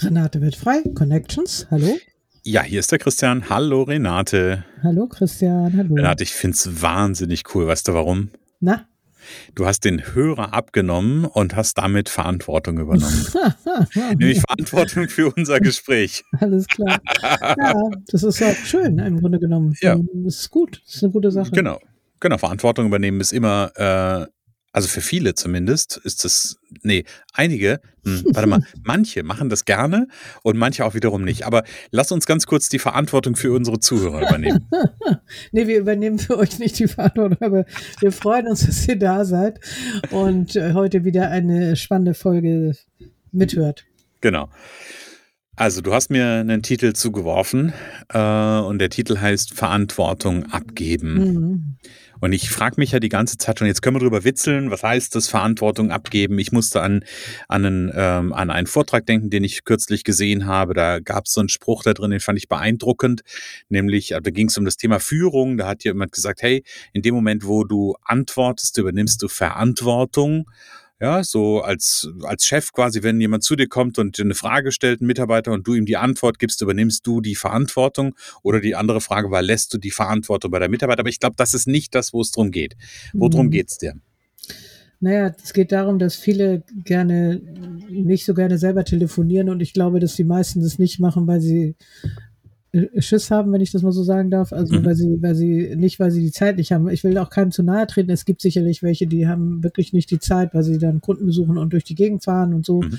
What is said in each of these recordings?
Renate wird frei. Connections, hallo. Ja, hier ist der Christian. Hallo Renate. Hallo Christian, hallo. Renate, ich finde es wahnsinnig cool. Weißt du warum? Na? Du hast den Hörer abgenommen und hast damit Verantwortung übernommen. Nämlich Verantwortung für unser Gespräch. Alles klar. Ja, das ist auch schön im Grunde genommen. Ja. Das ist gut. Das ist eine gute Sache. Genau. Genau, Verantwortung übernehmen ist immer äh, also für viele zumindest ist es, nee, einige, hm, warte mal, manche machen das gerne und manche auch wiederum nicht. Aber lass uns ganz kurz die Verantwortung für unsere Zuhörer übernehmen. nee, wir übernehmen für euch nicht die Verantwortung, aber wir freuen uns, dass ihr da seid und äh, heute wieder eine spannende Folge mithört. Genau. Also du hast mir einen Titel zugeworfen äh, und der Titel heißt Verantwortung abgeben. Mhm. Und ich frage mich ja die ganze Zeit schon, jetzt können wir drüber witzeln, was heißt das, Verantwortung abgeben? Ich musste an, an, einen, ähm, an einen Vortrag denken, den ich kürzlich gesehen habe. Da gab es so einen Spruch da drin, den fand ich beeindruckend. Nämlich, äh, da ging es um das Thema Führung. Da hat jemand gesagt, hey, in dem Moment, wo du antwortest, übernimmst du Verantwortung. Ja, so als, als Chef quasi, wenn jemand zu dir kommt und dir eine Frage stellt, ein Mitarbeiter, und du ihm die Antwort gibst, übernimmst du die Verantwortung. Oder die andere Frage war, lässt du die Verantwortung bei der Mitarbeiter? Aber ich glaube, das ist nicht das, wo es drum geht. Worum Mhm. geht's dir? Naja, es geht darum, dass viele gerne nicht so gerne selber telefonieren und ich glaube, dass die meisten das nicht machen, weil sie Schiss haben, wenn ich das mal so sagen darf. Also Mhm. weil sie, weil sie nicht, weil sie die Zeit nicht haben. Ich will auch keinem zu nahe treten. Es gibt sicherlich welche, die haben wirklich nicht die Zeit, weil sie dann Kunden besuchen und durch die Gegend fahren und so. Mhm.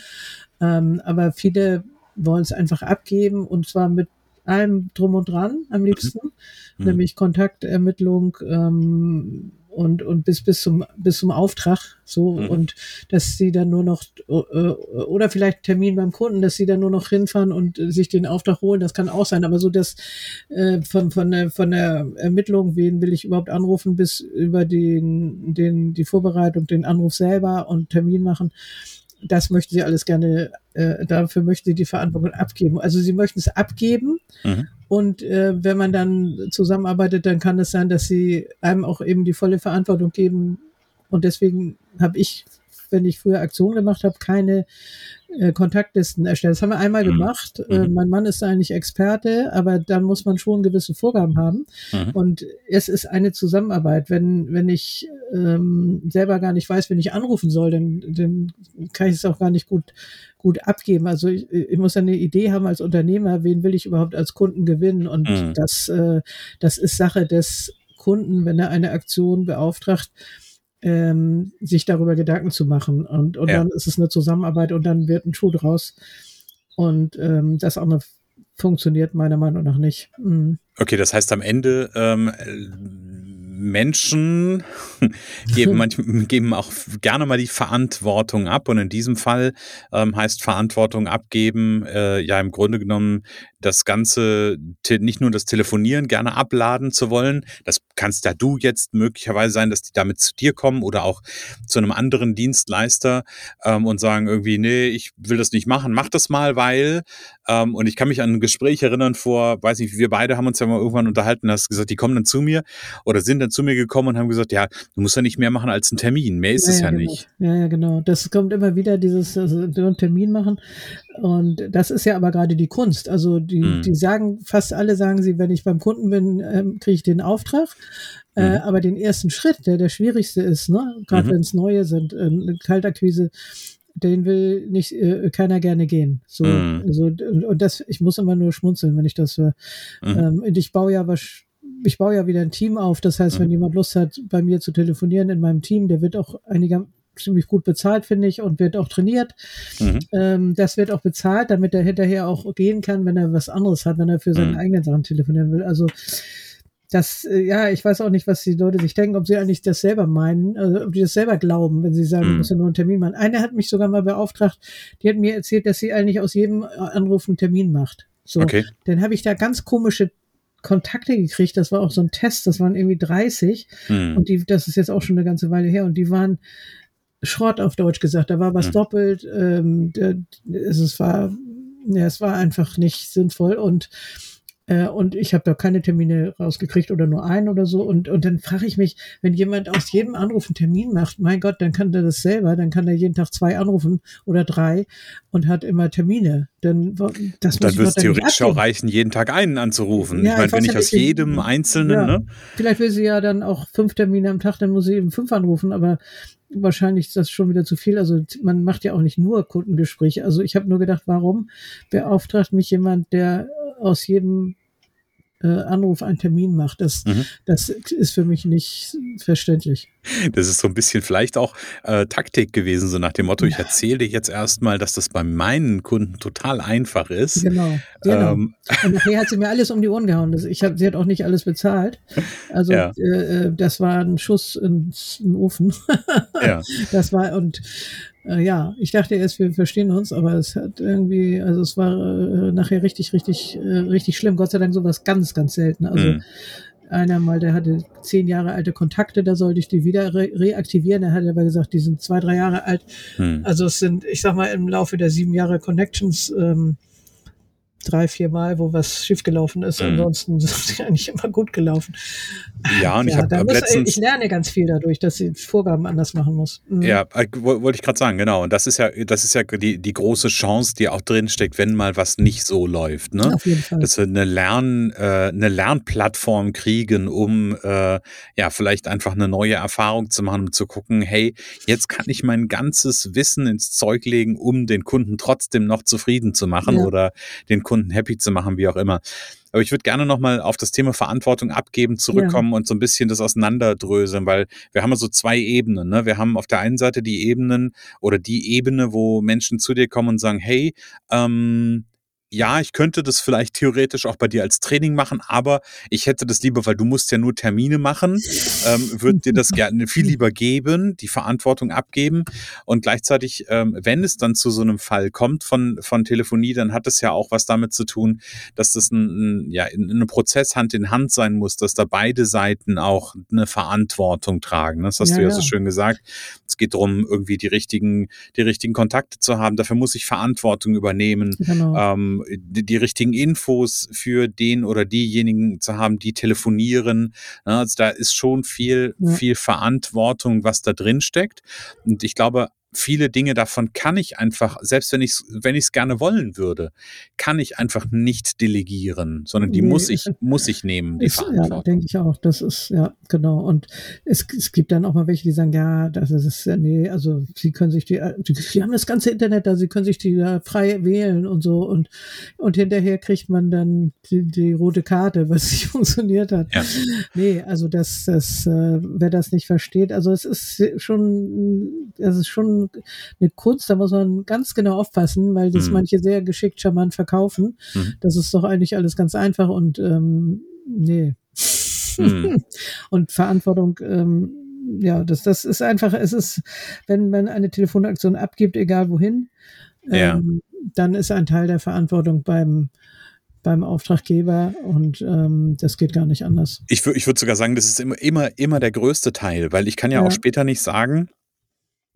Ähm, aber viele wollen es einfach abgeben und zwar mit allem drum und dran am liebsten, Mhm. nämlich Kontaktermittlung ähm, und und bis bis zum bis zum Auftrag so Mhm. und dass sie dann nur noch äh, oder vielleicht Termin beim Kunden, dass sie dann nur noch hinfahren und äh, sich den Auftrag holen, das kann auch sein, aber so dass äh, von von der von der Ermittlung, wen will ich überhaupt anrufen, bis über den den die Vorbereitung, den Anruf selber und Termin machen, das möchten sie alles gerne, äh, dafür möchten sie die Verantwortung abgeben. Also sie möchten es abgeben Mhm. und äh, wenn man dann zusammenarbeitet, dann kann es sein, dass sie einem auch eben die volle Verantwortung geben. Und deswegen habe ich, wenn ich früher Aktionen gemacht habe, keine äh, Kontaktlisten erstellt. Das haben wir einmal Mhm. gemacht. Äh, Mhm. mein Mann ist da eigentlich Experte, aber dann muss man schon gewisse Vorgaben haben. Mhm. Und es ist eine Zusammenarbeit. Wenn, wenn ich ähm, selber gar nicht weiß, wen ich anrufen soll, dann, dann kann ich es auch gar nicht gut, gut abgeben. Also ich, ich muss eine Idee haben als Unternehmer, wen will ich überhaupt als Kunden gewinnen. Und Mhm. das, äh, das ist Sache des Kunden, wenn er eine Aktion beauftragt, ähm, sich darüber Gedanken zu machen. Und, und Ja. dann ist es eine Zusammenarbeit und dann wird ein Schuh draus. Und ähm, das andere funktioniert meiner Meinung nach nicht. Mhm. Okay, das heißt am Ende ähm, Menschen geben, manchmal, geben auch gerne mal die Verantwortung ab. Und in diesem Fall ähm, heißt Verantwortung abgeben äh, ja im Grunde genommen das Ganze, nicht nur das Telefonieren gerne abladen zu wollen. Das kannst ja du jetzt möglicherweise sein, dass die damit zu dir kommen oder auch zu einem anderen Dienstleister ähm, und sagen irgendwie, nee, ich will das nicht machen, mach das mal, weil ähm, und ich kann mich an ein Gespräch erinnern vor, weiß nicht, wir beide haben uns ja mal irgendwann unterhalten, hast gesagt, die kommen dann zu mir oder sind dann zu mir gekommen und haben gesagt, ja, du musst ja nicht mehr machen als einen Termin, mehr ist es ja, genau. nicht. Ja, ja, genau. Das kommt immer wieder, dieses also, so einen Termin machen. Und das ist ja aber gerade die Kunst. Also die, Mhm. die sagen, fast alle sagen sie, wenn ich beim Kunden bin, ähm, kriege ich den Auftrag. Äh, Mhm. aber den ersten Schritt, der der schwierigste ist, ne, gerade Mhm. wenn es neue sind, äh, Kaltakquise, den will nicht äh, keiner gerne gehen. So, Mhm. so und und das, ich muss immer nur schmunzeln, wenn ich das höre. Mhm. Ähm, und ich baue ja was, ich baue ja wieder ein Team auf. Das heißt, Mhm. wenn jemand Lust hat, bei mir zu telefonieren in meinem Team, der wird auch einiger ziemlich gut bezahlt, finde ich, und wird auch trainiert. Mhm. Ähm, das wird auch bezahlt, damit er hinterher auch gehen kann, wenn er was anderes hat, wenn er für seine Mhm. eigenen Sachen telefonieren will. Also das, äh, ja, ich weiß auch nicht, was die Leute sich denken, ob sie eigentlich das selber meinen, also ob die das selber glauben, wenn sie sagen, Mhm. du musst ja nur einen Termin machen. Eine hat mich sogar mal beauftragt, die hat mir erzählt, dass sie eigentlich aus jedem Anruf einen Termin macht. So, Okay. dann habe ich da ganz komische Kontakte gekriegt. Das war auch so ein Test, das waren irgendwie 30 Mhm. und die, das ist jetzt auch schon eine ganze Weile her und die waren Schrott auf Deutsch gesagt. Da war was Hm. doppelt. Ähm, der, es, es war, ja, es war einfach nicht sinnvoll und äh, und ich habe da keine Termine rausgekriegt oder nur einen oder so. Und, und dann frage ich mich, wenn jemand aus jedem Anruf einen Termin macht, mein Gott, dann kann der das selber, dann kann er jeden Tag zwei anrufen oder drei und hat immer Termine. Dann, das Dann würde es theoretisch auch reichen, jeden Tag einen anzurufen. Ja, ich meine, ich wenn ich aus jedem Einzelnen, Ja. ne? Vielleicht will sie ja dann auch fünf Termine am Tag, dann muss sie eben fünf anrufen, aber wahrscheinlich ist das schon wieder zu viel. Also man macht ja auch nicht nur Kundengespräche. Also ich habe nur gedacht, warum beauftragt mich jemand, der aus jedem äh, Anruf einen Termin macht? Das, Mhm. das ist für mich nicht verständlich. Das ist so ein bisschen vielleicht auch äh, Taktik gewesen, so nach dem Motto, ich erzähle dir jetzt erstmal, dass das bei meinen Kunden total einfach ist. Genau. genau. Ähm, Und nachher hat sie mir alles um die Ohren gehauen. Ich hab, sie hat auch nicht alles bezahlt. Also Ja. äh, äh, das war ein Schuss ins in Ofen. ja. Das war und äh, ja, ich dachte erst, wir verstehen uns, aber es hat irgendwie, also es war äh, nachher richtig, richtig, äh, richtig schlimm. Gott sei Dank sowas ganz, ganz selten. Also Mhm. einer mal, der hatte zehn Jahre alte Kontakte, da sollte ich die wieder re reaktivieren. Er hat aber gesagt, die sind zwei, drei Jahre alt. Hm. Also es sind, ich sag mal, im Laufe der sieben Jahre Connections ähm, drei, vier Mal, wo was schiefgelaufen ist. Mhm. Ansonsten sind sie eigentlich immer gut gelaufen. Ja, und ich ja, habe da hab muss, letztens. ich lerne ganz viel dadurch, dass sie Vorgaben anders machen muss. Mhm. Ja, äh, wo- wollte ich gerade sagen, genau. Und das ist ja, das ist ja die, die große Chance, die auch drin steckt, wenn mal was nicht so läuft. Ne? Auf jeden Fall. Dass wir eine, Lern, äh, eine Lernplattform kriegen, um äh, ja vielleicht einfach eine neue Erfahrung zu machen, um zu gucken, hey, jetzt kann ich mein ganzes Wissen ins Zeug legen, um den Kunden trotzdem noch zufrieden zu machen Ja. oder den Kunden happy zu machen, wie auch immer. Aber ich würde gerne nochmal auf das Thema Verantwortung abgeben zurückkommen und so ein bisschen das auseinanderdröseln, weil wir haben ja so zwei Ebenen. Ne? Wir haben auf der einen Seite die Ebenen oder die Ebene, wo Menschen zu dir kommen und sagen, hey, ähm, ja, ich könnte das vielleicht theoretisch auch bei dir als Training machen, aber ich hätte das lieber, weil du musst ja nur Termine machen, ähm, würde dir das gerne viel lieber geben, die Verantwortung abgeben und gleichzeitig, ähm, wenn es dann zu so einem Fall kommt von, von Telefonie, dann hat es ja auch was damit zu tun, dass das ein, ein, ja, ein Prozess Hand in Hand sein muss, dass da beide Seiten auch eine Verantwortung tragen. Das hast Ja, du ja, ja. so schön gesagt. Es geht darum, irgendwie die richtigen, die richtigen Kontakte zu haben. Dafür muss ich Verantwortung übernehmen Genau. ähm, die, die richtigen Infos für den oder diejenigen zu haben, die telefonieren. Ja, also da ist schon viel, Ja. viel Verantwortung, was da drin steckt. Und ich glaube, viele Dinge davon kann ich einfach, selbst wenn ich es wenn ich's gerne wollen würde, kann ich einfach nicht delegieren, sondern die Nee, muss ich, muss ich nehmen, die Ist, ja, Verantwortung. denke ich auch. Das ist, ja, genau. Und es, es gibt dann auch mal welche, die sagen, ja, das ist, ja, nee, also sie können sich die, die, die haben das ganze Internet da, sie können sich die da frei wählen und so und, und hinterher kriegt man dann die, die rote Karte, was nicht funktioniert hat. Ja. Nee, also das, das, äh, wer das nicht versteht, also es ist schon, es ist schon eine Kunst, da muss man ganz genau aufpassen, weil das Mhm. manche sehr geschickt charmant verkaufen. Mhm. Das ist doch eigentlich alles ganz einfach und ähm, nee. Mhm. und Verantwortung, ähm, ja, das, das ist einfach, es ist, wenn man eine Telefonaktion abgibt, egal wohin, Ja. ähm, dann ist ein Teil der Verantwortung beim, beim Auftraggeber und ähm, das geht gar nicht anders. Ich, ich würde sogar sagen, das ist immer, immer, immer der größte Teil, weil ich kann ja, Ja. auch später nicht sagen,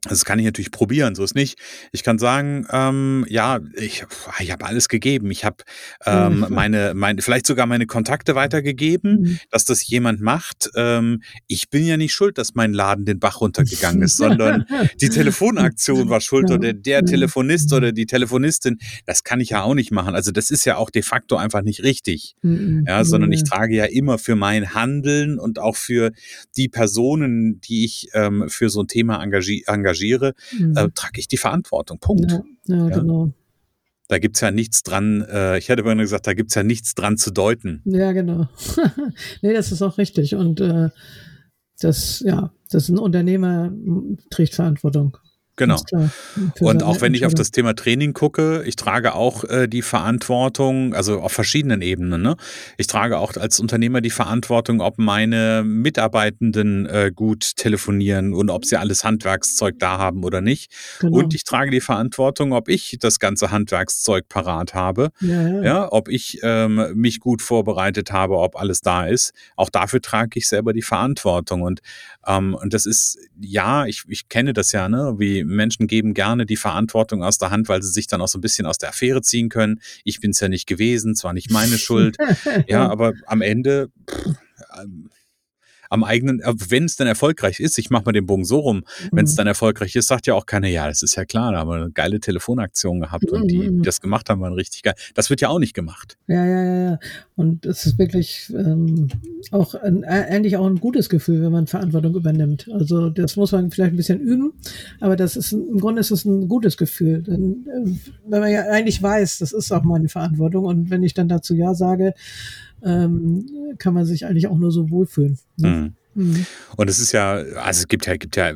das kann ich natürlich probieren, so ist nicht. Ich kann sagen, ähm, ja, ich, ich habe alles gegeben. Ich habe ähm, Mhm. meine, meine, vielleicht sogar meine Kontakte weitergegeben, Mhm. dass das jemand macht. Ähm, ich bin ja nicht schuld, dass mein Laden den Bach runtergegangen ist, sondern die Telefonaktion war schuld Ja. oder der. Telefonist oder die Telefonistin. Das kann ich ja auch nicht machen. Also das ist ja auch de facto einfach nicht richtig. Mhm. Ja, sondern ich trage ja immer für mein Handeln und auch für die Personen, die ich ähm, für so ein Thema engagier engagiere, engagiere, mhm. äh, trage ich die Verantwortung. Punkt. Ja, ja, ja? genau. Da gibt's ja nichts dran, äh, ich hätte immer gesagt, da gibt's ja nichts dran zu deuten. Ja, genau. nee, das ist auch richtig. Und äh, das, ja, das ist ein Unternehmer trägt Verantwortung. Genau. Und auch wenn ich auf das Thema Training gucke, ich trage auch äh, die Verantwortung, also auf verschiedenen Ebenen. Ne? Ich trage auch als Unternehmer die Verantwortung, ob meine Mitarbeitenden äh, gut telefonieren und ob sie alles Handwerkszeug da haben oder nicht. Genau. Und ich trage die Verantwortung, ob ich das ganze Handwerkszeug parat habe, ja, ja. ja ob ich ähm, mich gut vorbereitet habe, ob alles da ist. Auch dafür trage ich selber die Verantwortung. Und, ähm, und das ist, ja, ich, ich kenne das ja, ne, wie Menschen geben gerne die Verantwortung aus der Hand, weil sie sich dann auch so ein bisschen aus der Affäre ziehen können. Ich bin es ja nicht gewesen, zwar nicht meine Schuld, ja, aber am Ende pff, ähm, am eigenen, äh, wenn es dann erfolgreich ist, ich mache mal den Bogen so rum, mhm. wenn es dann erfolgreich ist, sagt ja auch keiner, ja, das ist ja klar, da haben wir eine geile Telefonaktion gehabt mhm. und die, die das gemacht haben, waren richtig geil. Das wird ja auch nicht gemacht. Ja, ja, ja, ja. Und es ist wirklich ähm, auch ein, eigentlich auch ein gutes Gefühl, wenn man Verantwortung übernimmt. Also das muss man vielleicht ein bisschen üben, aber das ist im Grunde ist es ein gutes Gefühl. Denn, äh, wenn man ja eigentlich weiß, das ist auch meine Verantwortung und wenn ich dann dazu ja sage, ähm, kann man sich eigentlich auch nur so wohlfühlen. Ne? Mhm. Mhm. Und es ist ja, also es gibt ja, gibt ja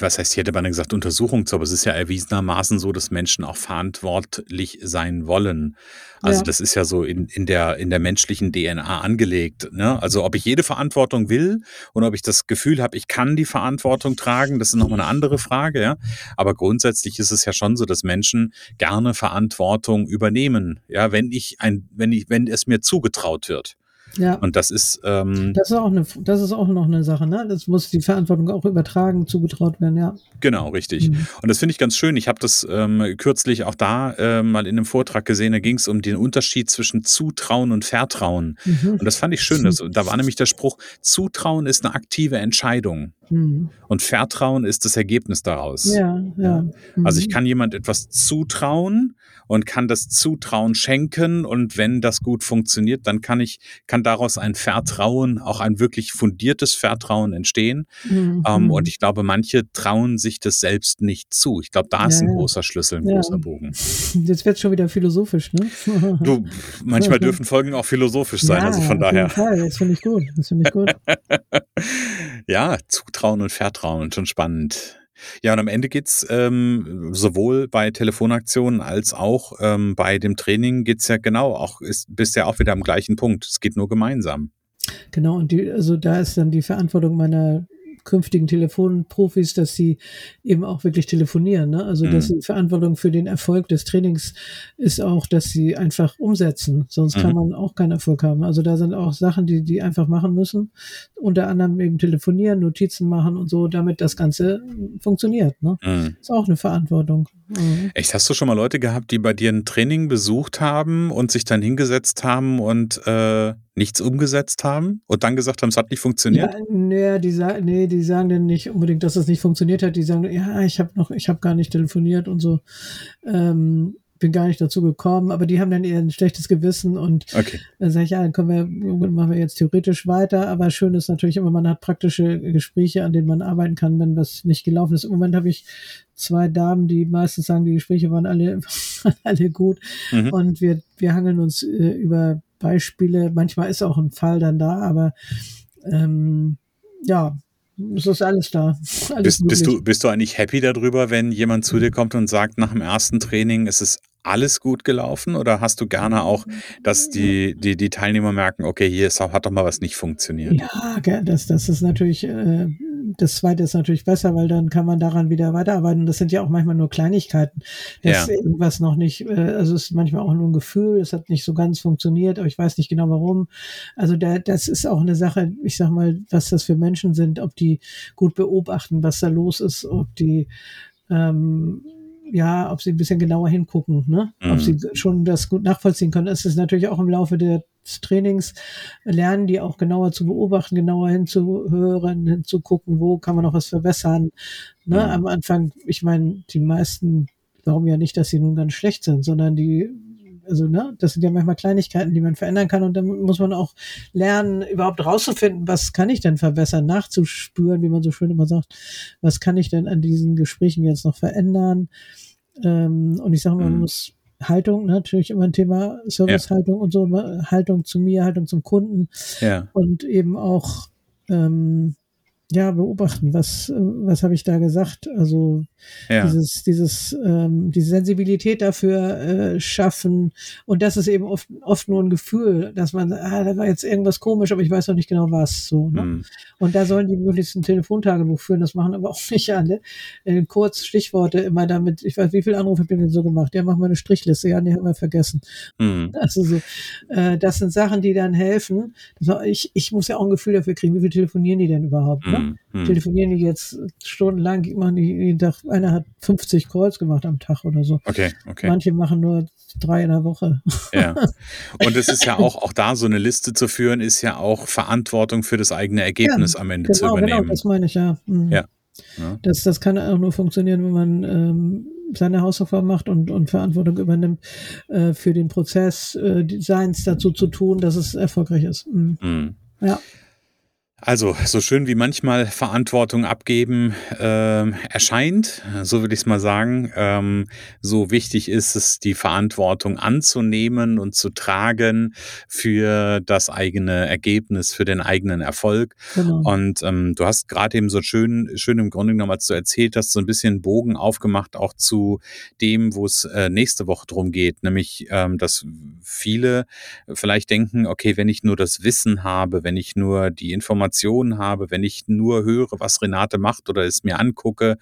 was heißt, hier hätte man gesagt, Untersuchung zu, aber es ist ja erwiesenermaßen so, dass Menschen auch verantwortlich sein wollen. Also ja. das ist ja so in, in, der, in der menschlichen DNA angelegt. Ne? Also ob ich jede Verantwortung will und ob ich das Gefühl habe, ich kann die Verantwortung tragen, das ist nochmal eine andere Frage. Ja? Aber grundsätzlich ist es ja schon so, dass Menschen gerne Verantwortung übernehmen. Ja, wenn ich ein, wenn ich, wenn es mir zugetraut wird. Ja. Und das ist, ähm, das ist auch eine, das ist auch noch eine Sache, ne? Das muss die Verantwortung auch übertragen, zugetraut werden, ja. Genau, richtig. Mhm. Und das finde ich ganz schön. Ich habe das ähm, kürzlich auch da äh, mal in einem Vortrag gesehen. Da ging es um den Unterschied zwischen Zutrauen und Vertrauen. Mhm. Und das fand ich schön. Das, da war nämlich der Spruch: Zutrauen ist eine aktive Entscheidung. Mhm. Und Vertrauen ist das Ergebnis daraus. Ja, ja. Also ich mhm. kann jemand etwas zutrauen und kann das Zutrauen schenken und wenn das gut funktioniert, dann kann ich, kann daraus ein Vertrauen, auch ein wirklich fundiertes Vertrauen entstehen. Mhm. Ähm, und ich glaube, manche trauen sich das selbst nicht zu. Ich glaube, da ist ja, ein großer Schlüssel, ein großer Bogen. Jetzt wird schon wieder philosophisch, ne? Du, manchmal dürfen Folgen auch philosophisch sein, also von daher. Fall. Das finde ich gut. Das finde ich gut. ja, Zutrauen und Vertrauen, schon spannend. Ja, und am Ende geht's ähm, sowohl bei Telefonaktionen als auch ähm, bei dem Training geht's ja genau, auch ist, bist ja auch wieder am gleichen Punkt. Es geht nur gemeinsam. Genau, und die, also da ist dann die Verantwortung meiner künftigen Telefonprofis, dass sie eben auch wirklich telefonieren. Ne? Also, dass mhm. die Verantwortung für den Erfolg des Trainings ist auch, dass sie einfach umsetzen. Sonst mhm. kann man auch keinen Erfolg haben. Also da sind auch Sachen, die die einfach machen müssen. Unter anderem eben telefonieren, Notizen machen und so, damit das Ganze funktioniert. Ne? Mhm. Ist auch eine Verantwortung. Mhm. Echt, hast du schon mal Leute gehabt, die bei dir ein Training besucht haben und sich dann hingesetzt haben und äh, nichts umgesetzt haben und dann gesagt haben, es hat nicht funktioniert? Ja, nee, die, nee, die sagen dann nicht unbedingt, dass es nicht funktioniert hat. Die sagen, ja, ich habe noch, ich habe gar nicht telefoniert und so. Ähm, bin gar nicht dazu gekommen, aber die haben dann eher ein schlechtes Gewissen und okay. dann sage ich, ja, dann können wir, machen wir jetzt theoretisch weiter, aber schön ist natürlich immer, man hat praktische Gespräche, an denen man arbeiten kann, wenn was nicht gelaufen ist. Im Moment habe ich zwei Damen, die meistens sagen, die Gespräche waren alle, alle gut mhm. und wir, wir hangeln uns äh, über Beispiele. Manchmal ist auch ein Fall dann da, aber ähm, ja, es ist alles da. Alles bist, bist, du, bist du eigentlich happy darüber, wenn jemand zu dir kommt und sagt, nach dem ersten Training ist es alles gut gelaufen oder hast du gerne auch, dass die, die, die Teilnehmer merken, okay, hier ist, hat doch mal was nicht funktioniert? Ja, das, das ist natürlich, äh, das zweite ist natürlich besser, weil dann kann man daran wieder weiterarbeiten. Das sind ja auch manchmal nur Kleinigkeiten. Dass ja. irgendwas noch nicht, äh, also es ist manchmal auch nur ein Gefühl, es hat nicht so ganz funktioniert, aber ich weiß nicht genau warum. Also da, das ist auch eine Sache, ich sag mal, was das für Menschen sind, ob die gut beobachten, was da los ist, ob die ähm, ja, ob sie ein bisschen genauer hingucken, ne? Mhm. ob sie schon das gut nachvollziehen können. Es ist natürlich auch im Laufe des Trainings lernen, die auch genauer zu beobachten, genauer hinzuhören, hinzugucken, wo kann man noch was verbessern. Ne? Mhm. Am Anfang, ich meine, die meisten glauben ja nicht, dass sie nun ganz schlecht sind, sondern die also ne, das sind ja manchmal Kleinigkeiten, die man verändern kann und dann muss man auch lernen, überhaupt rauszufinden, was kann ich denn verbessern, nachzuspüren, wie man so schön immer sagt, was kann ich denn an diesen Gesprächen jetzt noch verändern. Ähm, und ich sage mal, man mhm. muss Haltung, ne, natürlich immer ein Thema, Servicehaltung ja. und so, ne, Haltung zu mir, Haltung zum Kunden ja. und eben auch ähm, ja, beobachten, was, was habe ich da gesagt? Also ja. dieses, dieses, ähm, diese Sensibilität dafür äh, schaffen. Und das ist eben oft, oft nur ein Gefühl, dass man, ah, da war jetzt irgendwas komisch, aber ich weiß noch nicht genau was. So, ne? Mhm. Und da sollen die möglichst ein Telefontagebuch führen, das machen aber auch nicht alle. Äh, kurz Stichworte immer damit, ich weiß, wie viele Anrufe habt ihr denn so gemacht? Ja, mach mal eine Strichliste, ja, die haben wir vergessen. Mhm. Also so, äh, das sind Sachen, die dann helfen. Ich, ich muss ja auch ein Gefühl dafür kriegen, wie viel telefonieren die denn überhaupt? Ne? Mhm. Ne? Telefonieren die jetzt stundenlang, machen die jeden Tag, einer hat 50 Calls gemacht am Tag oder so. Okay, okay. Manche machen nur drei in der Woche. Ja. Und es ist ja auch, auch da so eine Liste zu führen, ist ja auch Verantwortung für das eigene Ergebnis ja, am Ende genau, zu übernehmen. Genau, das meine ich ja. Mhm. Ja. ja. Das, das kann auch nur funktionieren, wenn man ähm, seine Hausaufgaben macht und, und Verantwortung übernimmt äh, für den Prozess, äh, Designs dazu zu tun, dass es erfolgreich ist. Mhm. Mhm. Ja. Also, so schön wie manchmal Verantwortung abgeben äh, erscheint, so will ich es mal sagen, ähm, so wichtig ist es, die Verantwortung anzunehmen und zu tragen für das eigene Ergebnis, für den eigenen Erfolg. Genau. Und ähm, du hast gerade eben so schön, schön im Grunde genommen, als du erzählt hast, so ein bisschen Bogen aufgemacht, auch zu dem, wo es äh, nächste Woche drum geht, nämlich, ähm, dass viele vielleicht denken, okay, wenn ich nur das Wissen habe, wenn ich nur die Information Informationen habe, wenn ich nur höre, was Renate macht oder es mir angucke,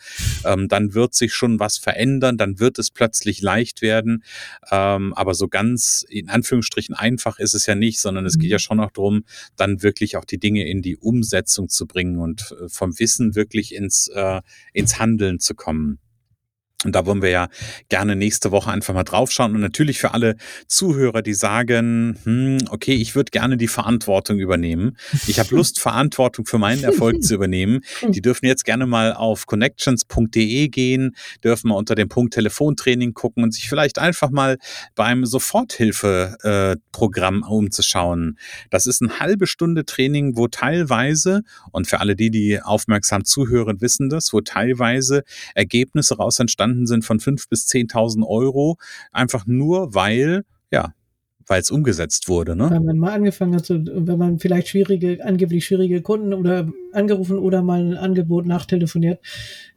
ähm, dann wird sich schon was verändern, dann wird es plötzlich leicht werden. Ähm, aber so ganz in Anführungsstrichen einfach ist es ja nicht, sondern es geht ja mhm. schon auch darum, dann wirklich auch die Dinge in die Umsetzung zu bringen und äh, vom Wissen wirklich ins, äh, ins Handeln zu kommen. Und da wollen wir ja gerne nächste Woche einfach mal draufschauen. Und natürlich für alle Zuhörer, die sagen, hm, okay, ich würde gerne die Verantwortung übernehmen. Ich habe Lust, Verantwortung für meinen Erfolg zu übernehmen. Die dürfen jetzt gerne mal auf connections.de gehen, dürfen mal unter dem Punkt Telefontraining gucken und sich vielleicht einfach mal beim Soforthilfe-Programm äh, umzuschauen. Das ist eine halbe Stunde Training, wo teilweise, und für alle die, die aufmerksam zuhören, wissen das, wo teilweise Ergebnisse raus entstanden entstanden sind von 5.000 bis 10.000 Euro, einfach nur weil, ja, weil es umgesetzt wurde. Ne? Wenn man mal angefangen hat, wenn man vielleicht schwierige, angeblich schwierige Kunden oder angerufen oder mal ein Angebot nachtelefoniert.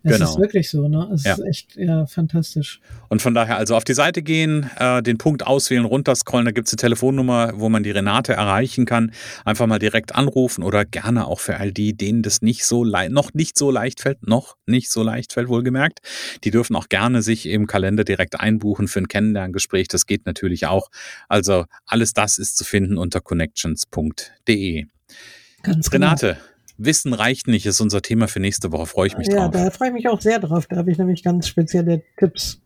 Das genau. ist wirklich so, ne? Es ja. ist echt ja, fantastisch. Und von daher also auf die Seite gehen, äh, den Punkt auswählen, runterscrollen, da gibt es eine Telefonnummer, wo man die Renate erreichen kann. Einfach mal direkt anrufen oder gerne auch für all die, denen das nicht so noch nicht so leicht fällt, noch nicht so leicht fällt, wohlgemerkt. Die dürfen auch gerne sich im Kalender direkt einbuchen für ein Kennenlerngespräch. Das geht natürlich auch. Also alles das ist zu finden unter connections.de. Ganz genau. Renate, genau. Wissen reicht nicht, ist unser Thema für nächste Woche. Freue ich mich ja, drauf. Ja, da freue ich mich auch sehr drauf. Da habe ich nämlich ganz spezielle Tipps.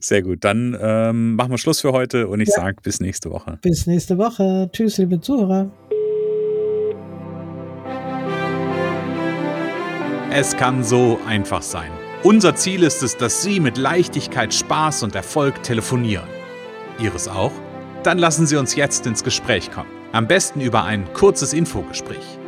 Sehr gut. Dann ähm, machen wir Schluss für heute und ich ja. sage bis nächste Woche. Bis nächste Woche. Tschüss, liebe Zuhörer. Es kann so einfach sein. Unser Ziel ist es, dass Sie mit Leichtigkeit, Spaß und Erfolg telefonieren. Ihres auch? Dann lassen Sie uns jetzt ins Gespräch kommen. Am besten über ein kurzes Infogespräch.